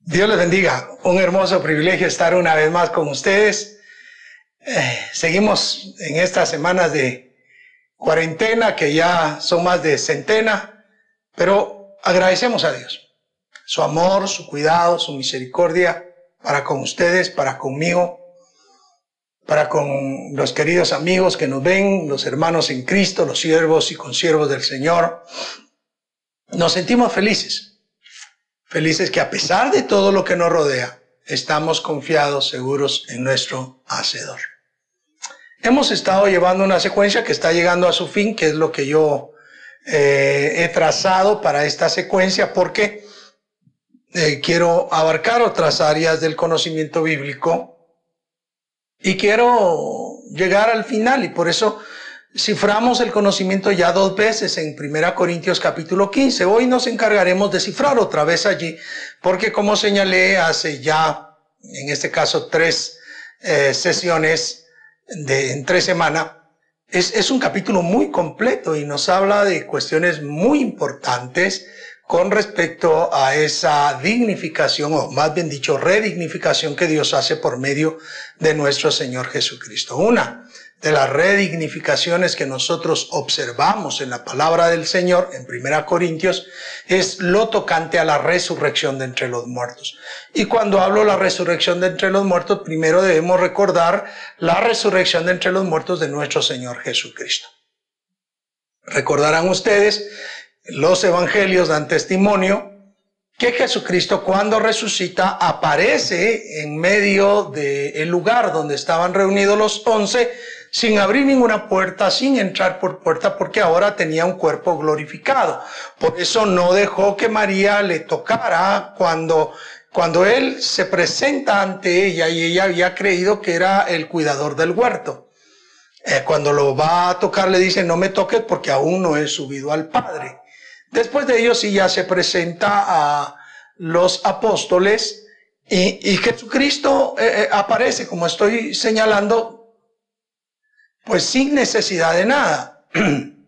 Dios les bendiga. Un hermoso privilegio estar una vez más con ustedes. Eh, seguimos en estas semanas de cuarentena, que ya son más de centena, pero agradecemos a Dios su amor, su cuidado, su misericordia para con ustedes, para conmigo, para con los queridos amigos que nos ven, los hermanos en Cristo, los siervos y consiervos del Señor. Nos sentimos felices Felices que a pesar de todo lo que nos rodea, estamos confiados, seguros en nuestro Hacedor. Hemos estado llevando una secuencia que está llegando a su fin, que es lo que yo eh, he trazado para esta secuencia, porque eh, quiero abarcar otras áreas del conocimiento bíblico y quiero llegar al final y por eso Ciframos el conocimiento ya dos veces en 1 Corintios capítulo 15. Hoy nos encargaremos de cifrar otra vez allí, porque como señalé hace ya, en este caso, tres eh, sesiones de, en tres semanas, es, es un capítulo muy completo y nos habla de cuestiones muy importantes con respecto a esa dignificación, o más bien dicho, redignificación que Dios hace por medio de nuestro Señor Jesucristo. Una, de las redignificaciones que nosotros observamos en la palabra del Señor en Primera Corintios es lo tocante a la resurrección de entre los muertos. Y cuando hablo de la resurrección de entre los muertos, primero debemos recordar la resurrección de entre los muertos de nuestro Señor Jesucristo. Recordarán ustedes, los evangelios dan testimonio que Jesucristo cuando resucita aparece en medio del lugar donde estaban reunidos los once sin abrir ninguna puerta, sin entrar por puerta, porque ahora tenía un cuerpo glorificado. Por eso no dejó que María le tocara cuando, cuando él se presenta ante ella y ella había creído que era el cuidador del huerto. Eh, cuando lo va a tocar le dice, no me toques porque aún no he subido al Padre. Después de ello sí ya se presenta a los apóstoles y, Jesucristo eh, eh, aparece, como estoy señalando, pues sin necesidad de nada.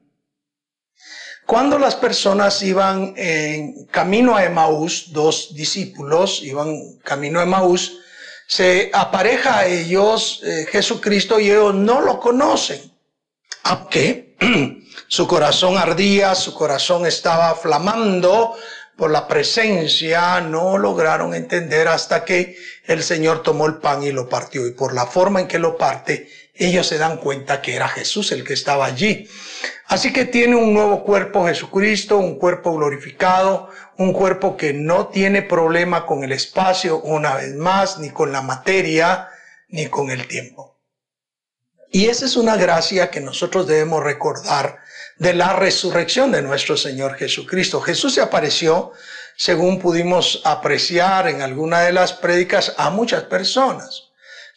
Cuando las personas iban en camino a Emaús, dos discípulos iban camino a Emaús, se apareja a ellos eh, Jesucristo y ellos no lo conocen. Aunque su corazón ardía, su corazón estaba flamando por la presencia, no lograron entender hasta que el Señor tomó el pan y lo partió. Y por la forma en que lo parte, ellos se dan cuenta que era Jesús el que estaba allí. Así que tiene un nuevo cuerpo Jesucristo, un cuerpo glorificado, un cuerpo que no tiene problema con el espacio una vez más, ni con la materia, ni con el tiempo. Y esa es una gracia que nosotros debemos recordar de la resurrección de nuestro Señor Jesucristo. Jesús se apareció, según pudimos apreciar en alguna de las prédicas, a muchas personas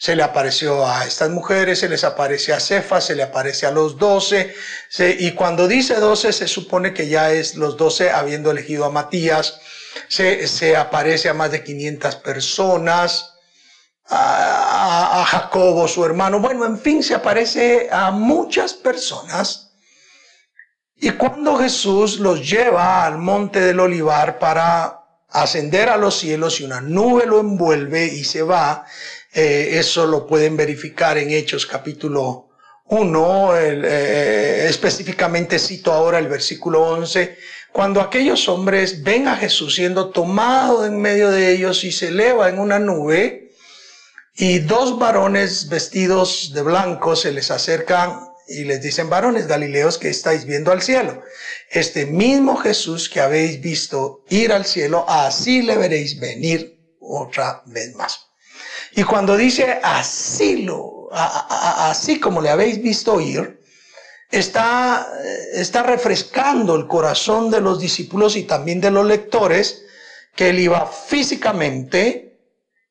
se le apareció a estas mujeres, se les aparece a Cefas, se le aparece a los doce, y cuando dice doce se supone que ya es los doce habiendo elegido a Matías, se, se aparece a más de 500 personas, a, a Jacobo, su hermano, bueno, en fin, se aparece a muchas personas. Y cuando Jesús los lleva al monte del olivar para ascender a los cielos y una nube lo envuelve y se va, eh, eso lo pueden verificar en Hechos capítulo 1, eh, específicamente cito ahora el versículo 11, cuando aquellos hombres ven a Jesús siendo tomado en medio de ellos y se eleva en una nube, y dos varones vestidos de blanco se les acercan y les dicen, varones galileos que estáis viendo al cielo. Este mismo Jesús que habéis visto ir al cielo, así le veréis venir otra vez más. Y cuando dice así lo, así como le habéis visto ir, está, está refrescando el corazón de los discípulos y también de los lectores que él iba físicamente,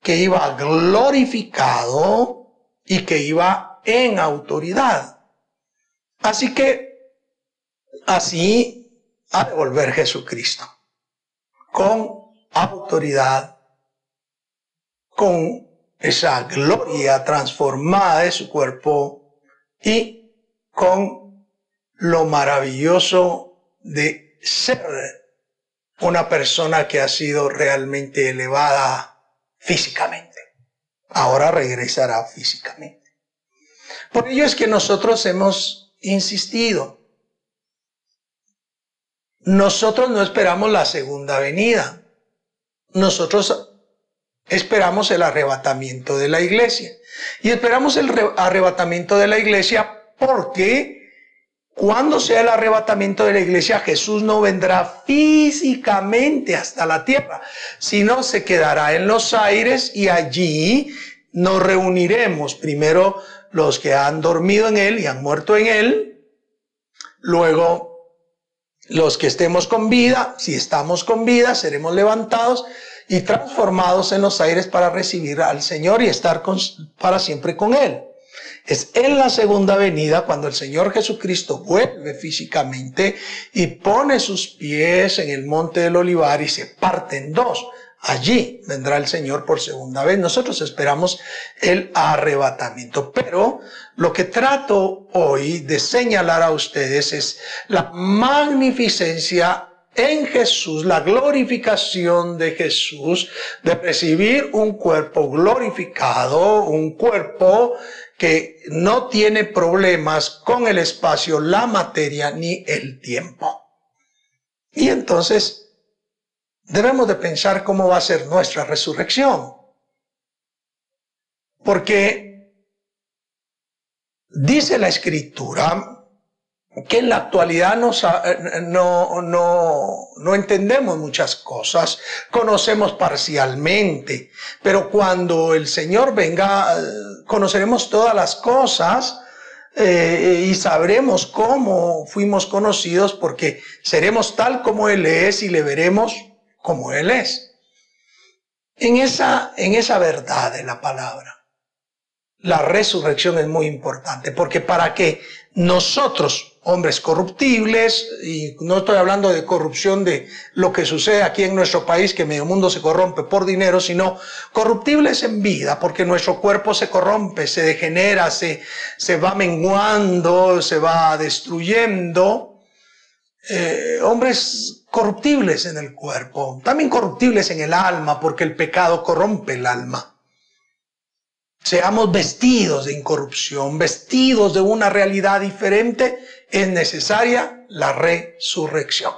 que iba glorificado y que iba en autoridad. Así que así ha de volver Jesucristo, con autoridad, con esa gloria transformada de su cuerpo y con lo maravilloso de ser una persona que ha sido realmente elevada físicamente. Ahora regresará físicamente. Por ello es que nosotros hemos insistido. Nosotros no esperamos la segunda venida. Nosotros esperamos el arrebatamiento de la iglesia. Y esperamos el arrebatamiento de la iglesia porque cuando sea el arrebatamiento de la iglesia, Jesús no vendrá físicamente hasta la tierra, sino se quedará en los aires y allí nos reuniremos. Primero los que han dormido en él y han muerto en él, luego los que estemos con vida, si estamos con vida, seremos levantados y transformados en los aires para recibir al Señor y estar para siempre con Él. Es en la segunda venida cuando el Señor Jesucristo vuelve físicamente y pone sus pies en el monte del olivar y se parte en dos. Allí vendrá el Señor por segunda vez. Nosotros esperamos el arrebatamiento. Pero lo que trato hoy de señalar a ustedes es la magnificencia en Jesús, la glorificación de Jesús, de recibir un cuerpo glorificado, un cuerpo que no tiene problemas con el espacio, la materia ni el tiempo. Y entonces debemos de pensar cómo va a ser nuestra resurrección. Porque dice la escritura que en la actualidad eh, no, no, no, entendemos muchas cosas, conocemos parcialmente, pero cuando el Señor venga, eh, conoceremos todas las cosas eh, y sabremos cómo fuimos conocidos porque seremos tal como Él es y le veremos como Él es. En esa, en esa verdad de la palabra, la resurrección es muy importante porque para que nosotros hombres corruptibles, y no estoy hablando de corrupción de lo que sucede aquí en nuestro país, que medio mundo se corrompe por dinero, sino corruptibles en vida, porque nuestro cuerpo se corrompe, se degenera, se, se va menguando, se va destruyendo. Eh, hombres corruptibles en el cuerpo, también corruptibles en el alma, porque el pecado corrompe el alma. Seamos vestidos de incorrupción, vestidos de una realidad diferente es necesaria la resurrección.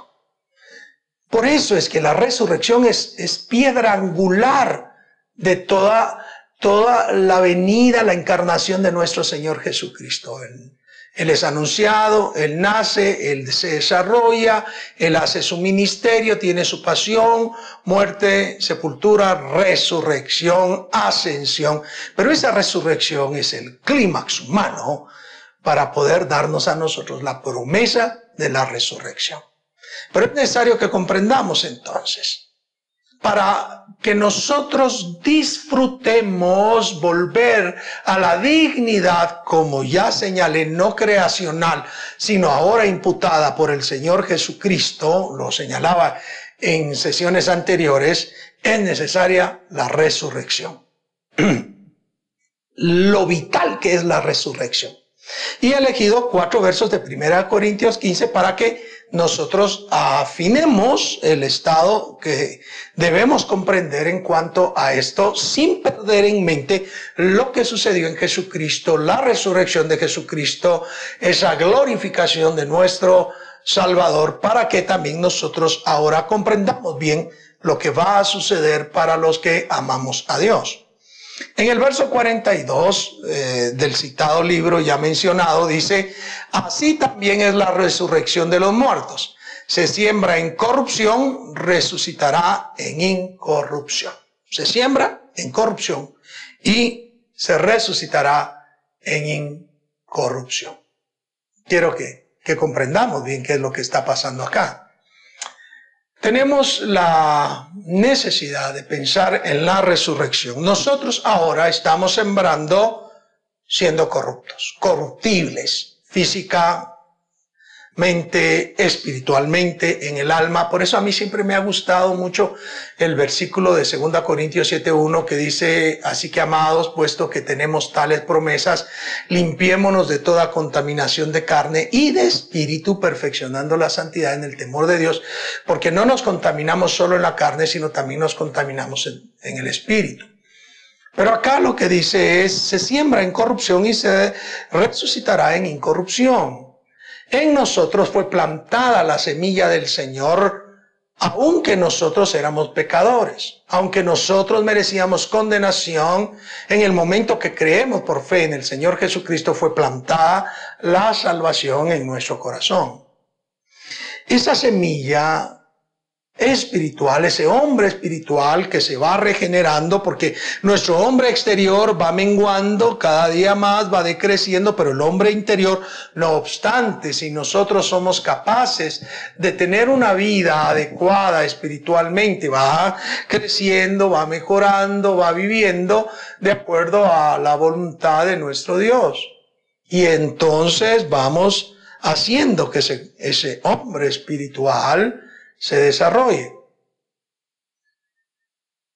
Por eso es que la resurrección es, es piedra angular de toda, toda la venida, la encarnación de nuestro Señor Jesucristo. Él, él es anunciado, Él nace, Él se desarrolla, Él hace su ministerio, tiene su pasión, muerte, sepultura, resurrección, ascensión. Pero esa resurrección es el clímax humano para poder darnos a nosotros la promesa de la resurrección. Pero es necesario que comprendamos entonces, para que nosotros disfrutemos volver a la dignidad, como ya señalé, no creacional, sino ahora imputada por el Señor Jesucristo, lo señalaba en sesiones anteriores, es necesaria la resurrección. lo vital que es la resurrección. Y he elegido cuatro versos de 1 Corintios 15 para que nosotros afinemos el estado que debemos comprender en cuanto a esto sin perder en mente lo que sucedió en Jesucristo, la resurrección de Jesucristo, esa glorificación de nuestro Salvador, para que también nosotros ahora comprendamos bien lo que va a suceder para los que amamos a Dios. En el verso 42 eh, del citado libro ya mencionado dice, así también es la resurrección de los muertos. Se siembra en corrupción, resucitará en incorrupción. Se siembra en corrupción y se resucitará en incorrupción. Quiero que, que comprendamos bien qué es lo que está pasando acá. Tenemos la necesidad de pensar en la resurrección. Nosotros ahora estamos sembrando siendo corruptos, corruptibles, física, mente, espiritualmente, en el alma. Por eso a mí siempre me ha gustado mucho el versículo de 2 Corintios 7.1 que dice, así que amados, puesto que tenemos tales promesas, limpiémonos de toda contaminación de carne y de espíritu, perfeccionando la santidad en el temor de Dios, porque no nos contaminamos solo en la carne, sino también nos contaminamos en, en el espíritu. Pero acá lo que dice es, se siembra en corrupción y se resucitará en incorrupción. En nosotros fue plantada la semilla del Señor, aunque nosotros éramos pecadores, aunque nosotros merecíamos condenación, en el momento que creemos por fe en el Señor Jesucristo fue plantada la salvación en nuestro corazón. Esa semilla espiritual, ese hombre espiritual que se va regenerando porque nuestro hombre exterior va menguando, cada día más va decreciendo, pero el hombre interior, no obstante, si nosotros somos capaces de tener una vida adecuada espiritualmente, va creciendo, va mejorando, va viviendo de acuerdo a la voluntad de nuestro Dios. Y entonces vamos haciendo que ese, ese hombre espiritual, se desarrolle.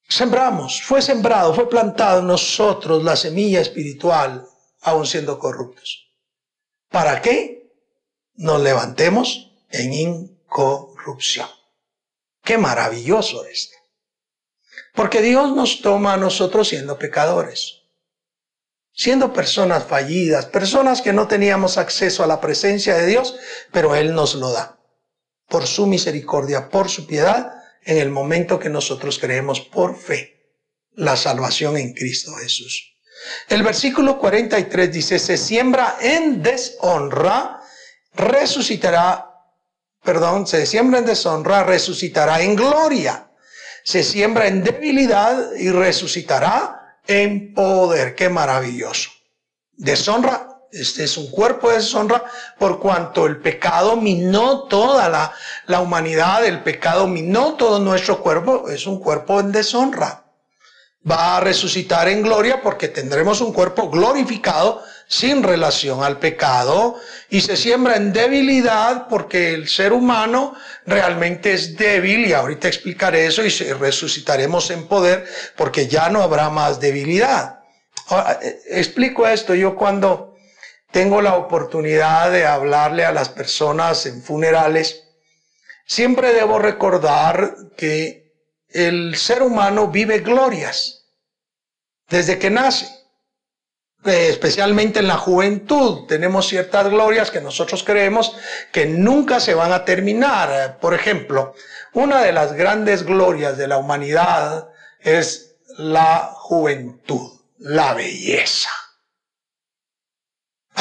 Sembramos, fue sembrado, fue plantado en nosotros la semilla espiritual, aun siendo corruptos. ¿Para qué? Nos levantemos en incorrupción. Qué maravilloso esto. Porque Dios nos toma a nosotros siendo pecadores, siendo personas fallidas, personas que no teníamos acceso a la presencia de Dios, pero Él nos lo da por su misericordia, por su piedad, en el momento que nosotros creemos por fe la salvación en Cristo Jesús. El versículo 43 dice, se siembra en deshonra, resucitará, perdón, se siembra en deshonra, resucitará en gloria. Se siembra en debilidad y resucitará en poder. Qué maravilloso. Deshonra este es un cuerpo de deshonra por cuanto el pecado minó toda la, la humanidad, el pecado minó todo nuestro cuerpo, es un cuerpo en deshonra. Va a resucitar en gloria porque tendremos un cuerpo glorificado sin relación al pecado y se siembra en debilidad porque el ser humano realmente es débil y ahorita explicaré eso y resucitaremos en poder porque ya no habrá más debilidad. Ahora, eh, explico esto, yo cuando tengo la oportunidad de hablarle a las personas en funerales, siempre debo recordar que el ser humano vive glorias desde que nace. Eh, especialmente en la juventud tenemos ciertas glorias que nosotros creemos que nunca se van a terminar. Por ejemplo, una de las grandes glorias de la humanidad es la juventud, la belleza.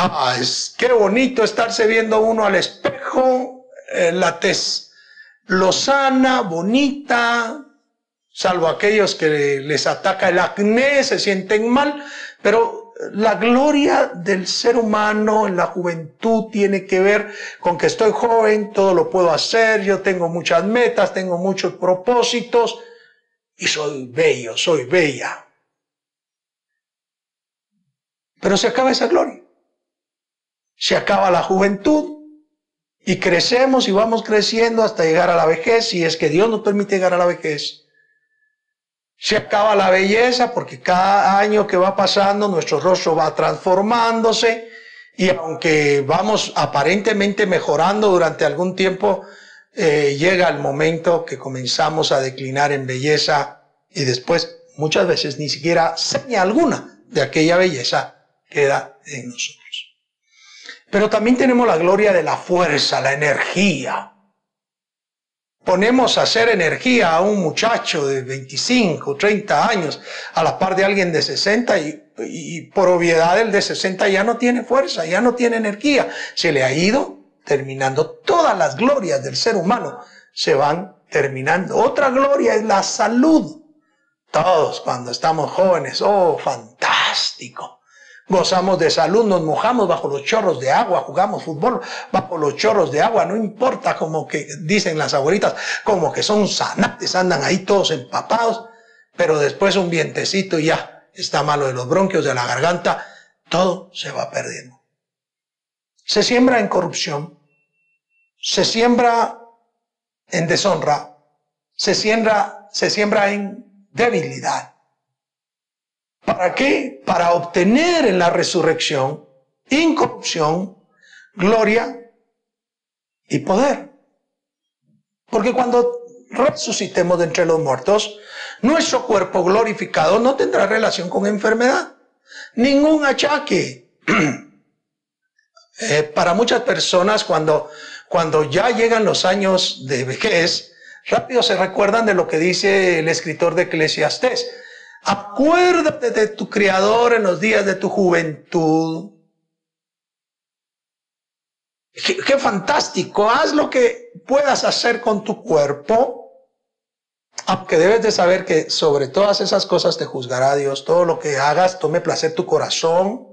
Ah, es qué bonito estarse viendo uno al espejo, eh, la tez lozana, bonita, salvo aquellos que les ataca el acné, se sienten mal, pero la gloria del ser humano en la juventud tiene que ver con que estoy joven, todo lo puedo hacer, yo tengo muchas metas, tengo muchos propósitos y soy bello, soy bella. Pero se acaba esa gloria se acaba la juventud y crecemos y vamos creciendo hasta llegar a la vejez, si es que Dios nos permite llegar a la vejez. Se acaba la belleza porque cada año que va pasando nuestro rostro va transformándose y aunque vamos aparentemente mejorando durante algún tiempo, eh, llega el momento que comenzamos a declinar en belleza y después muchas veces ni siquiera seña alguna de aquella belleza queda en nosotros. Pero también tenemos la gloria de la fuerza, la energía. Ponemos a hacer energía a un muchacho de 25, 30 años a la par de alguien de 60 y, y por obviedad el de 60 ya no tiene fuerza, ya no tiene energía. Se le ha ido terminando. Todas las glorias del ser humano se van terminando. Otra gloria es la salud. Todos cuando estamos jóvenes, oh, fantástico gozamos de salud, nos mojamos bajo los chorros de agua, jugamos fútbol bajo los chorros de agua, no importa como que dicen las abuelitas, como que son sanates, andan ahí todos empapados, pero después un vientecito y ya está malo de los bronquios, de la garganta, todo se va perdiendo. Se siembra en corrupción se siembra en deshonra, se siembra, se siembra en debilidad. ¿Para qué? Para obtener en la resurrección incorrupción, gloria y poder. Porque cuando resucitemos de entre los muertos, nuestro cuerpo glorificado no tendrá relación con enfermedad, ningún achaque. Eh, para muchas personas, cuando, cuando ya llegan los años de vejez, rápido se recuerdan de lo que dice el escritor de Eclesiastés. Acuérdate de tu Creador en los días de tu juventud. qué fantástico, haz lo que puedas hacer con tu cuerpo aunque debes de saber que sobre todas esas cosas te juzgará Dios, todo lo que hagas tome placer tu corazón.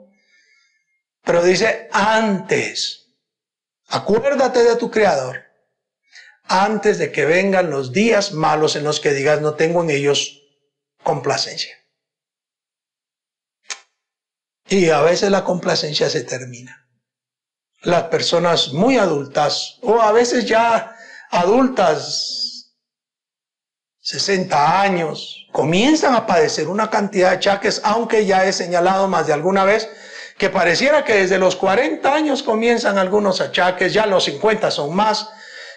Pero dice antes, acuérdate de tu Creador, antes de que vengan los días malos en los que digas no tengo en ellos complacencia. Y a veces la complacencia se termina. Las personas muy adultas o a veces ya adultas 60 años, comienzan a padecer una cantidad de achaques, aunque ya he señalado más de alguna vez que pareciera que desde los 40 años comienzan algunos achaques, ya los 50 son más,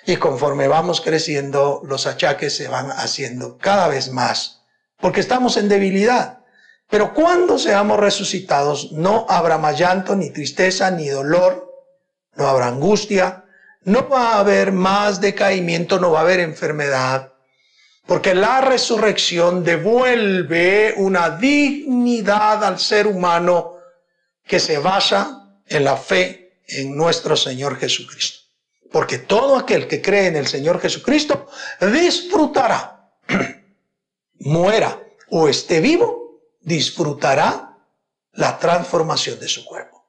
y conforme vamos creciendo, los achaques se van haciendo cada vez más, porque estamos en debilidad. Pero cuando seamos resucitados, no habrá más llanto, ni tristeza, ni dolor, no habrá angustia, no va a haber más decaimiento, no va a haber enfermedad, porque la resurrección devuelve una dignidad al ser humano que se basa en la fe en nuestro Señor Jesucristo. Porque todo aquel que cree en el Señor Jesucristo disfrutará, muera o esté vivo, disfrutará la transformación de su cuerpo.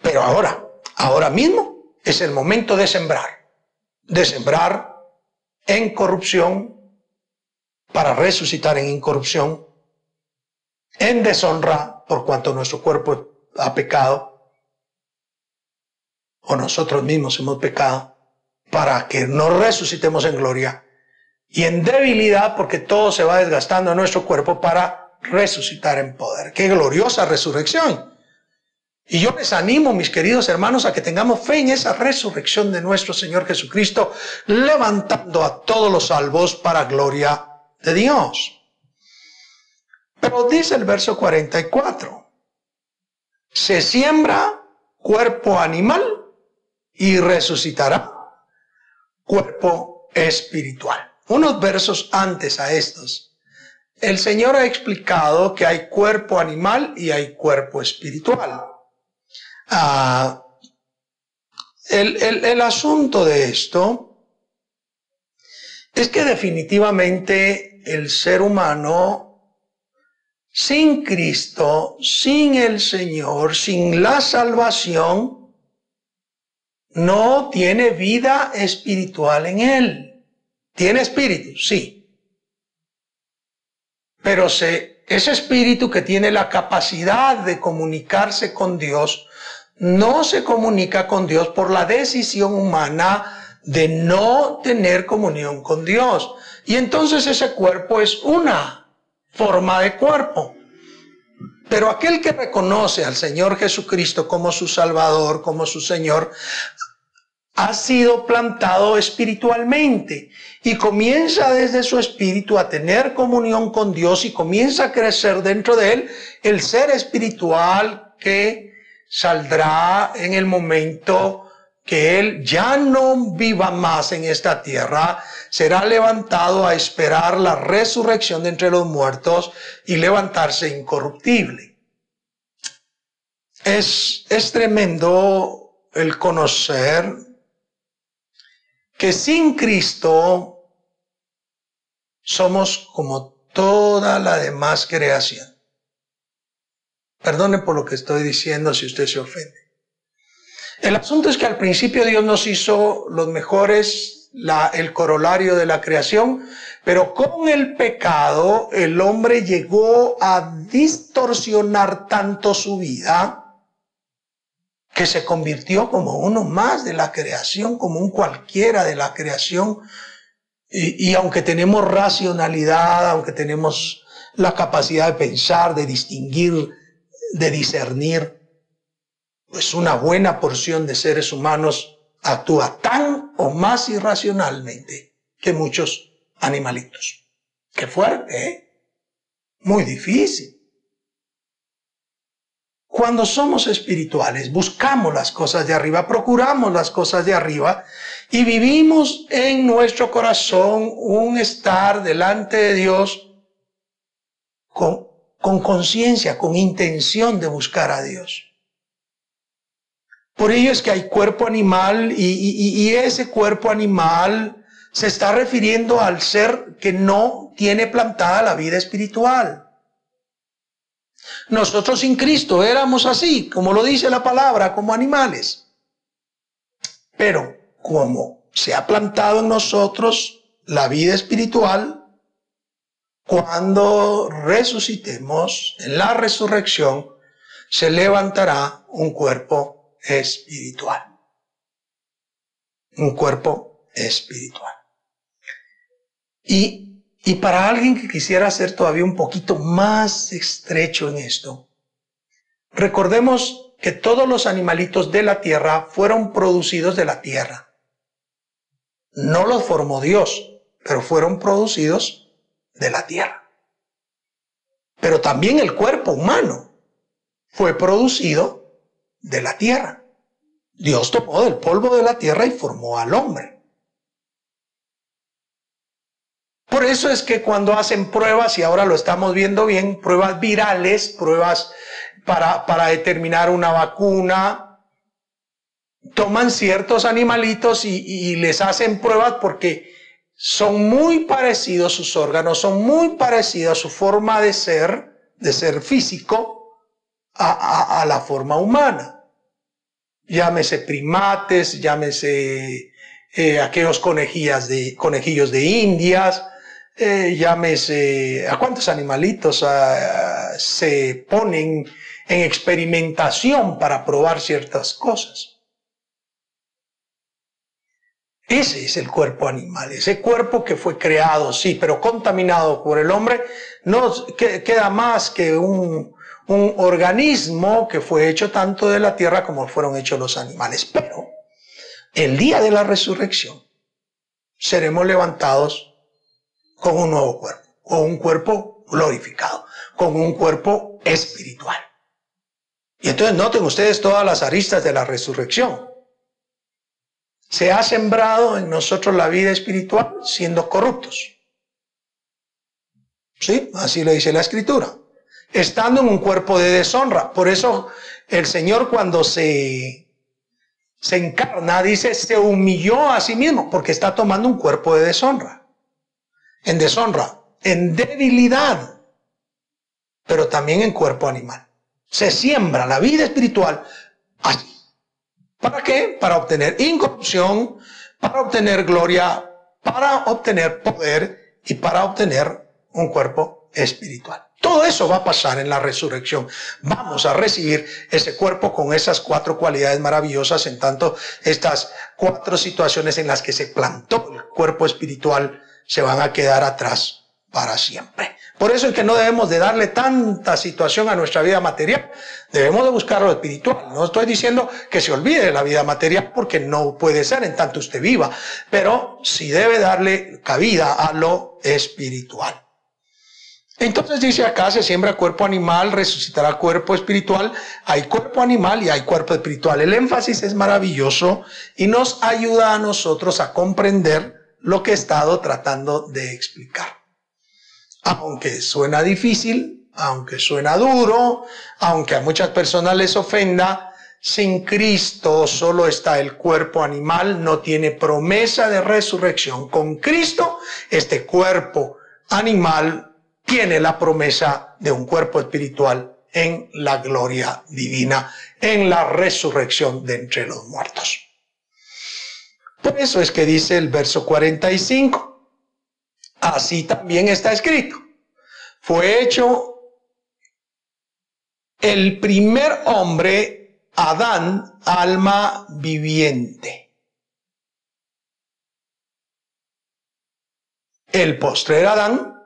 Pero ahora, ahora mismo es el momento de sembrar, de sembrar en corrupción para resucitar en incorrupción, en deshonra por cuanto nuestro cuerpo ha pecado, o nosotros mismos hemos pecado, para que no resucitemos en gloria, y en debilidad porque todo se va desgastando en nuestro cuerpo para resucitar en poder. Qué gloriosa resurrección. Y yo les animo, mis queridos hermanos, a que tengamos fe en esa resurrección de nuestro Señor Jesucristo, levantando a todos los salvos para gloria de Dios. Pero dice el verso 44, se siembra cuerpo animal y resucitará cuerpo espiritual. Unos versos antes a estos, el Señor ha explicado que hay cuerpo animal y hay cuerpo espiritual. Ah, el, el asunto de esto es que definitivamente el ser humano sin Cristo, sin el Señor, sin la salvación, no tiene vida espiritual en él. Tiene espíritu, sí. Pero se, ese espíritu que tiene la capacidad de comunicarse con Dios, no se comunica con Dios por la decisión humana de no tener comunión con Dios. Y entonces ese cuerpo es una forma de cuerpo. Pero aquel que reconoce al Señor Jesucristo como su Salvador, como su Señor, ha sido plantado espiritualmente y comienza desde su espíritu a tener comunión con Dios y comienza a crecer dentro de él el ser espiritual que saldrá en el momento que él ya no viva más en esta tierra, será levantado a esperar la resurrección de entre los muertos y levantarse incorruptible. Es, es tremendo el conocer que sin Cristo somos como toda la demás creación. Perdone por lo que estoy diciendo si usted se ofende. El asunto es que al principio Dios nos hizo los mejores, el corolario de la creación, pero con el pecado el hombre llegó a distorsionar tanto su vida que se convirtió como uno más de la creación, como un cualquiera de la creación. Y, aunque tenemos racionalidad, aunque tenemos la capacidad de pensar, de distinguir, de discernir, pues una buena porción de seres humanos actúa tan o más irracionalmente que muchos animalitos. Qué fuerte, ¿eh? Muy difícil. Cuando somos espirituales, buscamos las cosas de arriba, procuramos las cosas de arriba y vivimos en nuestro corazón un estar delante de Dios con conciencia, con intención de buscar a Dios. Por ello es que hay cuerpo animal y, ese cuerpo animal se está refiriendo al ser que no tiene plantada la vida espiritual. Nosotros sin Cristo éramos así, como lo dice la palabra, como animales. Pero como se ha plantado en nosotros la vida espiritual, cuando resucitemos en la resurrección, se levantará un cuerpo espiritual. Un cuerpo espiritual. Y, y para alguien que quisiera ser todavía un poquito más estrecho en esto, recordemos que todos los animalitos de la tierra fueron producidos de la tierra. No los formó Dios, pero fueron producidos de la tierra. Pero también el cuerpo humano fue producido de la tierra. Dios tomó del polvo de la tierra y formó al hombre. Por eso es que cuando hacen pruebas, y ahora lo estamos viendo bien, pruebas virales, pruebas para, para determinar una vacuna, toman ciertos animalitos y, les hacen pruebas porque son muy parecidos sus órganos, son muy parecidos a su forma de ser, de ser físico, a, la forma humana. Llámese primates, llámese eh, aquellos conejillos de indias, eh, llámese a cuántos animalitos ah, se ponen en experimentación para probar ciertas cosas. Ese es el cuerpo animal, ese cuerpo que fue creado, sí, pero contaminado por el hombre, no queda más que un, un organismo que fue hecho tanto de la tierra como fueron hechos los animales. Pero el día de la resurrección seremos levantados con un nuevo cuerpo, con un cuerpo glorificado, con un cuerpo espiritual. Y entonces noten ustedes todas las aristas de la resurrección. Se ha sembrado en nosotros la vida espiritual siendo corruptos. ¿Sí? Así lo dice la escritura estando en un cuerpo de deshonra. Por eso el Señor cuando se, se encarna, dice, se humilló a sí mismo, porque está tomando un cuerpo de deshonra. En deshonra, en debilidad, pero también en cuerpo animal. Se siembra la vida espiritual así. ¿Para qué? Para obtener incorrupción, para obtener gloria, para obtener poder y para obtener un cuerpo espiritual. Todo eso va a pasar en la resurrección. Vamos a recibir ese cuerpo con esas cuatro cualidades maravillosas, en tanto estas cuatro situaciones en las que se plantó el cuerpo espiritual se van a quedar atrás para siempre. Por eso es que no debemos de darle tanta situación a nuestra vida material. Debemos de buscar lo espiritual. No estoy diciendo que se olvide de la vida material porque no puede ser en tanto usted viva, pero sí debe darle cabida a lo espiritual. Entonces dice acá, se siembra cuerpo animal, resucitará cuerpo espiritual. Hay cuerpo animal y hay cuerpo espiritual. El énfasis es maravilloso y nos ayuda a nosotros a comprender lo que he estado tratando de explicar. Aunque suena difícil, aunque suena duro, aunque a muchas personas les ofenda, sin Cristo solo está el cuerpo animal, no tiene promesa de resurrección. Con Cristo, este cuerpo animal tiene la promesa de un cuerpo espiritual en la gloria divina, en la resurrección de entre los muertos. Por eso es que dice el verso 45, así también está escrito, fue hecho el primer hombre Adán, alma viviente. El postrer Adán,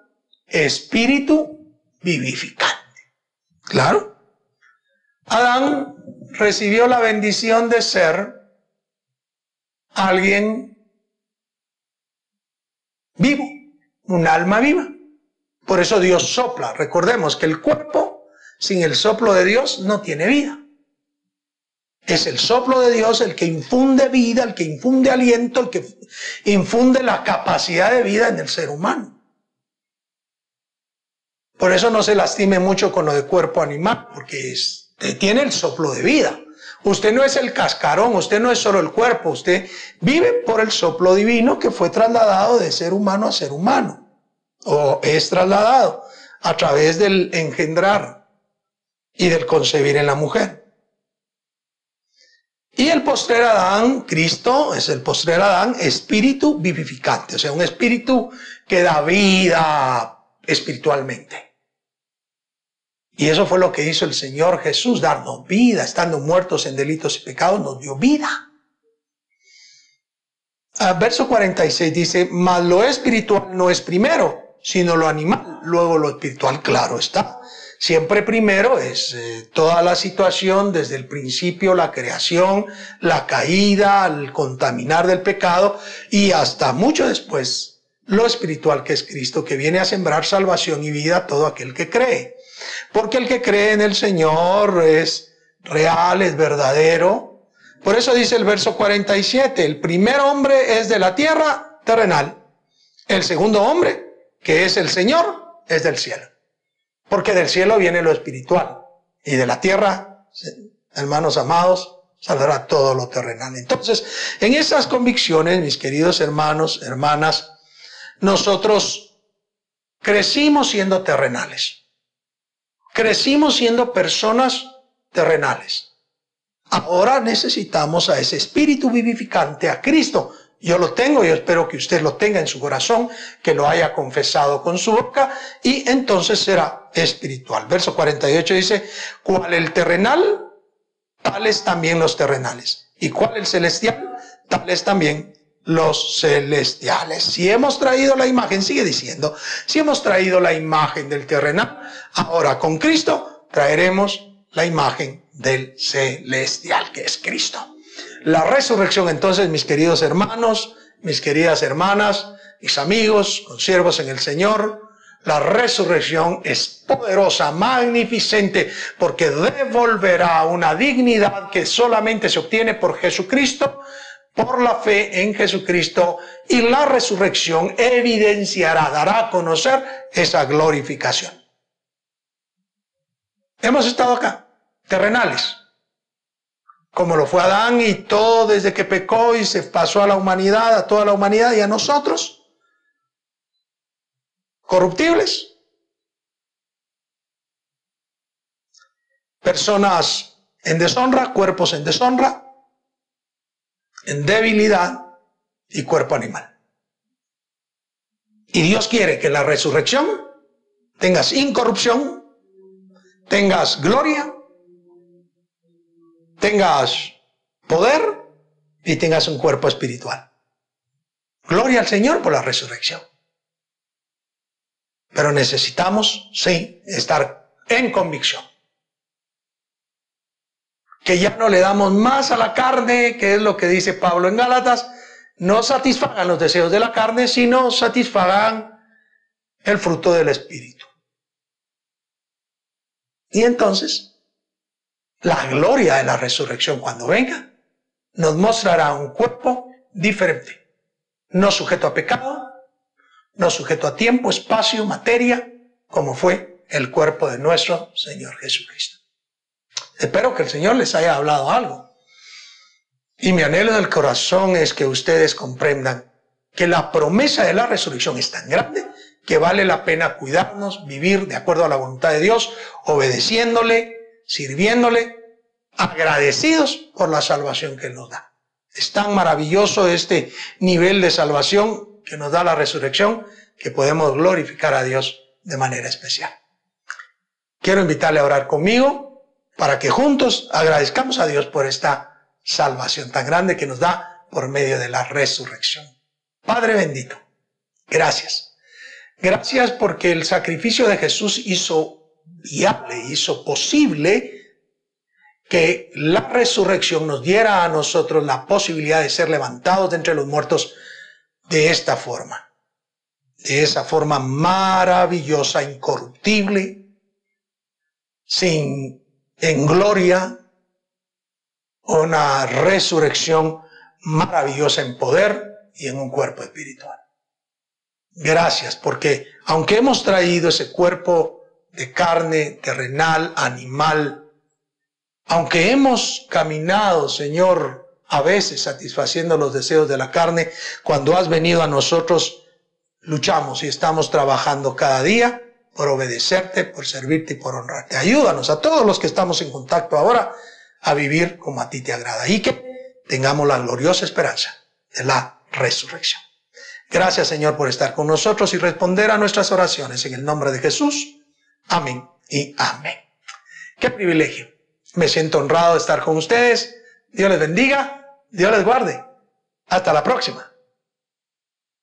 espíritu vivificante. Claro. Adán recibió la bendición de ser alguien vivo, un alma viva. Por eso Dios sopla. Recordemos que el cuerpo sin el soplo de Dios no tiene vida. Es el soplo de Dios el que infunde vida, el que infunde aliento, el que infunde la capacidad de vida en el ser humano. Por eso no se lastime mucho con lo de cuerpo animal, porque tiene el soplo de vida. Usted no es el cascarón, usted no es solo el cuerpo, usted vive por el soplo divino que fue trasladado de ser humano a ser humano, o es trasladado a través del engendrar y del concebir en la mujer. Y el postrer Adán, Cristo, es el postrer Adán, espíritu vivificante, o sea, un espíritu que da vida espiritualmente. Y eso fue lo que hizo el Señor Jesús, darnos vida, estando muertos en delitos y pecados, nos dio vida. Ah, verso 46 dice, mas lo espiritual no es primero, sino lo animal, luego lo espiritual, claro está. Siempre primero es eh, toda la situación, desde el principio, la creación, la caída, el contaminar del pecado y hasta mucho después lo espiritual que es Cristo, que viene a sembrar salvación y vida a todo aquel que cree. Porque el que cree en el Señor es real, es verdadero. Por eso dice el verso 47, el primer hombre es de la tierra terrenal. El segundo hombre, que es el Señor, es del cielo. Porque del cielo viene lo espiritual. Y de la tierra, hermanos amados, saldrá todo lo terrenal. Entonces, en esas convicciones, mis queridos hermanos, hermanas, nosotros crecimos siendo terrenales. Crecimos siendo personas terrenales. Ahora necesitamos a ese espíritu vivificante, a Cristo. Yo lo tengo y espero que usted lo tenga en su corazón, que lo haya confesado con su boca y entonces será espiritual. Verso 48 dice, cual el terrenal, tales también los terrenales. Y cual el celestial, tales también los celestiales. Si hemos traído la imagen, sigue diciendo, si hemos traído la imagen del terrenal, ahora con Cristo traeremos la imagen del celestial, que es Cristo. La resurrección entonces, mis queridos hermanos, mis queridas hermanas, mis amigos, consiervos en el Señor, la resurrección es poderosa, magnificente, porque devolverá una dignidad que solamente se obtiene por Jesucristo por la fe en Jesucristo y la resurrección evidenciará, dará a conocer esa glorificación. Hemos estado acá, terrenales, como lo fue Adán y todo desde que pecó y se pasó a la humanidad, a toda la humanidad y a nosotros, corruptibles, personas en deshonra, cuerpos en deshonra, en debilidad y cuerpo animal. Y Dios quiere que la resurrección tengas incorrupción, tengas gloria, tengas poder y tengas un cuerpo espiritual. Gloria al Señor por la resurrección. Pero necesitamos, sí, estar en convicción que ya no le damos más a la carne, que es lo que dice Pablo en Gálatas, no satisfagan los deseos de la carne, sino satisfagan el fruto del Espíritu. Y entonces, la gloria de la resurrección cuando venga, nos mostrará un cuerpo diferente, no sujeto a pecado, no sujeto a tiempo, espacio, materia, como fue el cuerpo de nuestro Señor Jesucristo. Espero que el Señor les haya hablado algo. Y mi anhelo del corazón es que ustedes comprendan que la promesa de la resurrección es tan grande que vale la pena cuidarnos, vivir de acuerdo a la voluntad de Dios, obedeciéndole, sirviéndole, agradecidos por la salvación que nos da. Es tan maravilloso este nivel de salvación que nos da la resurrección que podemos glorificar a Dios de manera especial. Quiero invitarle a orar conmigo para que juntos agradezcamos a Dios por esta salvación tan grande que nos da por medio de la resurrección. Padre bendito, gracias. Gracias porque el sacrificio de Jesús hizo viable, hizo posible que la resurrección nos diera a nosotros la posibilidad de ser levantados de entre los muertos de esta forma, de esa forma maravillosa, incorruptible, sin en gloria, una resurrección maravillosa en poder y en un cuerpo espiritual. Gracias, porque aunque hemos traído ese cuerpo de carne terrenal, animal, aunque hemos caminado, Señor, a veces satisfaciendo los deseos de la carne, cuando has venido a nosotros, luchamos y estamos trabajando cada día por obedecerte, por servirte y por honrarte. Ayúdanos a todos los que estamos en contacto ahora a vivir como a ti te agrada y que tengamos la gloriosa esperanza de la resurrección. Gracias Señor por estar con nosotros y responder a nuestras oraciones en el nombre de Jesús. Amén y amén. Qué privilegio. Me siento honrado de estar con ustedes. Dios les bendiga. Dios les guarde. Hasta la próxima.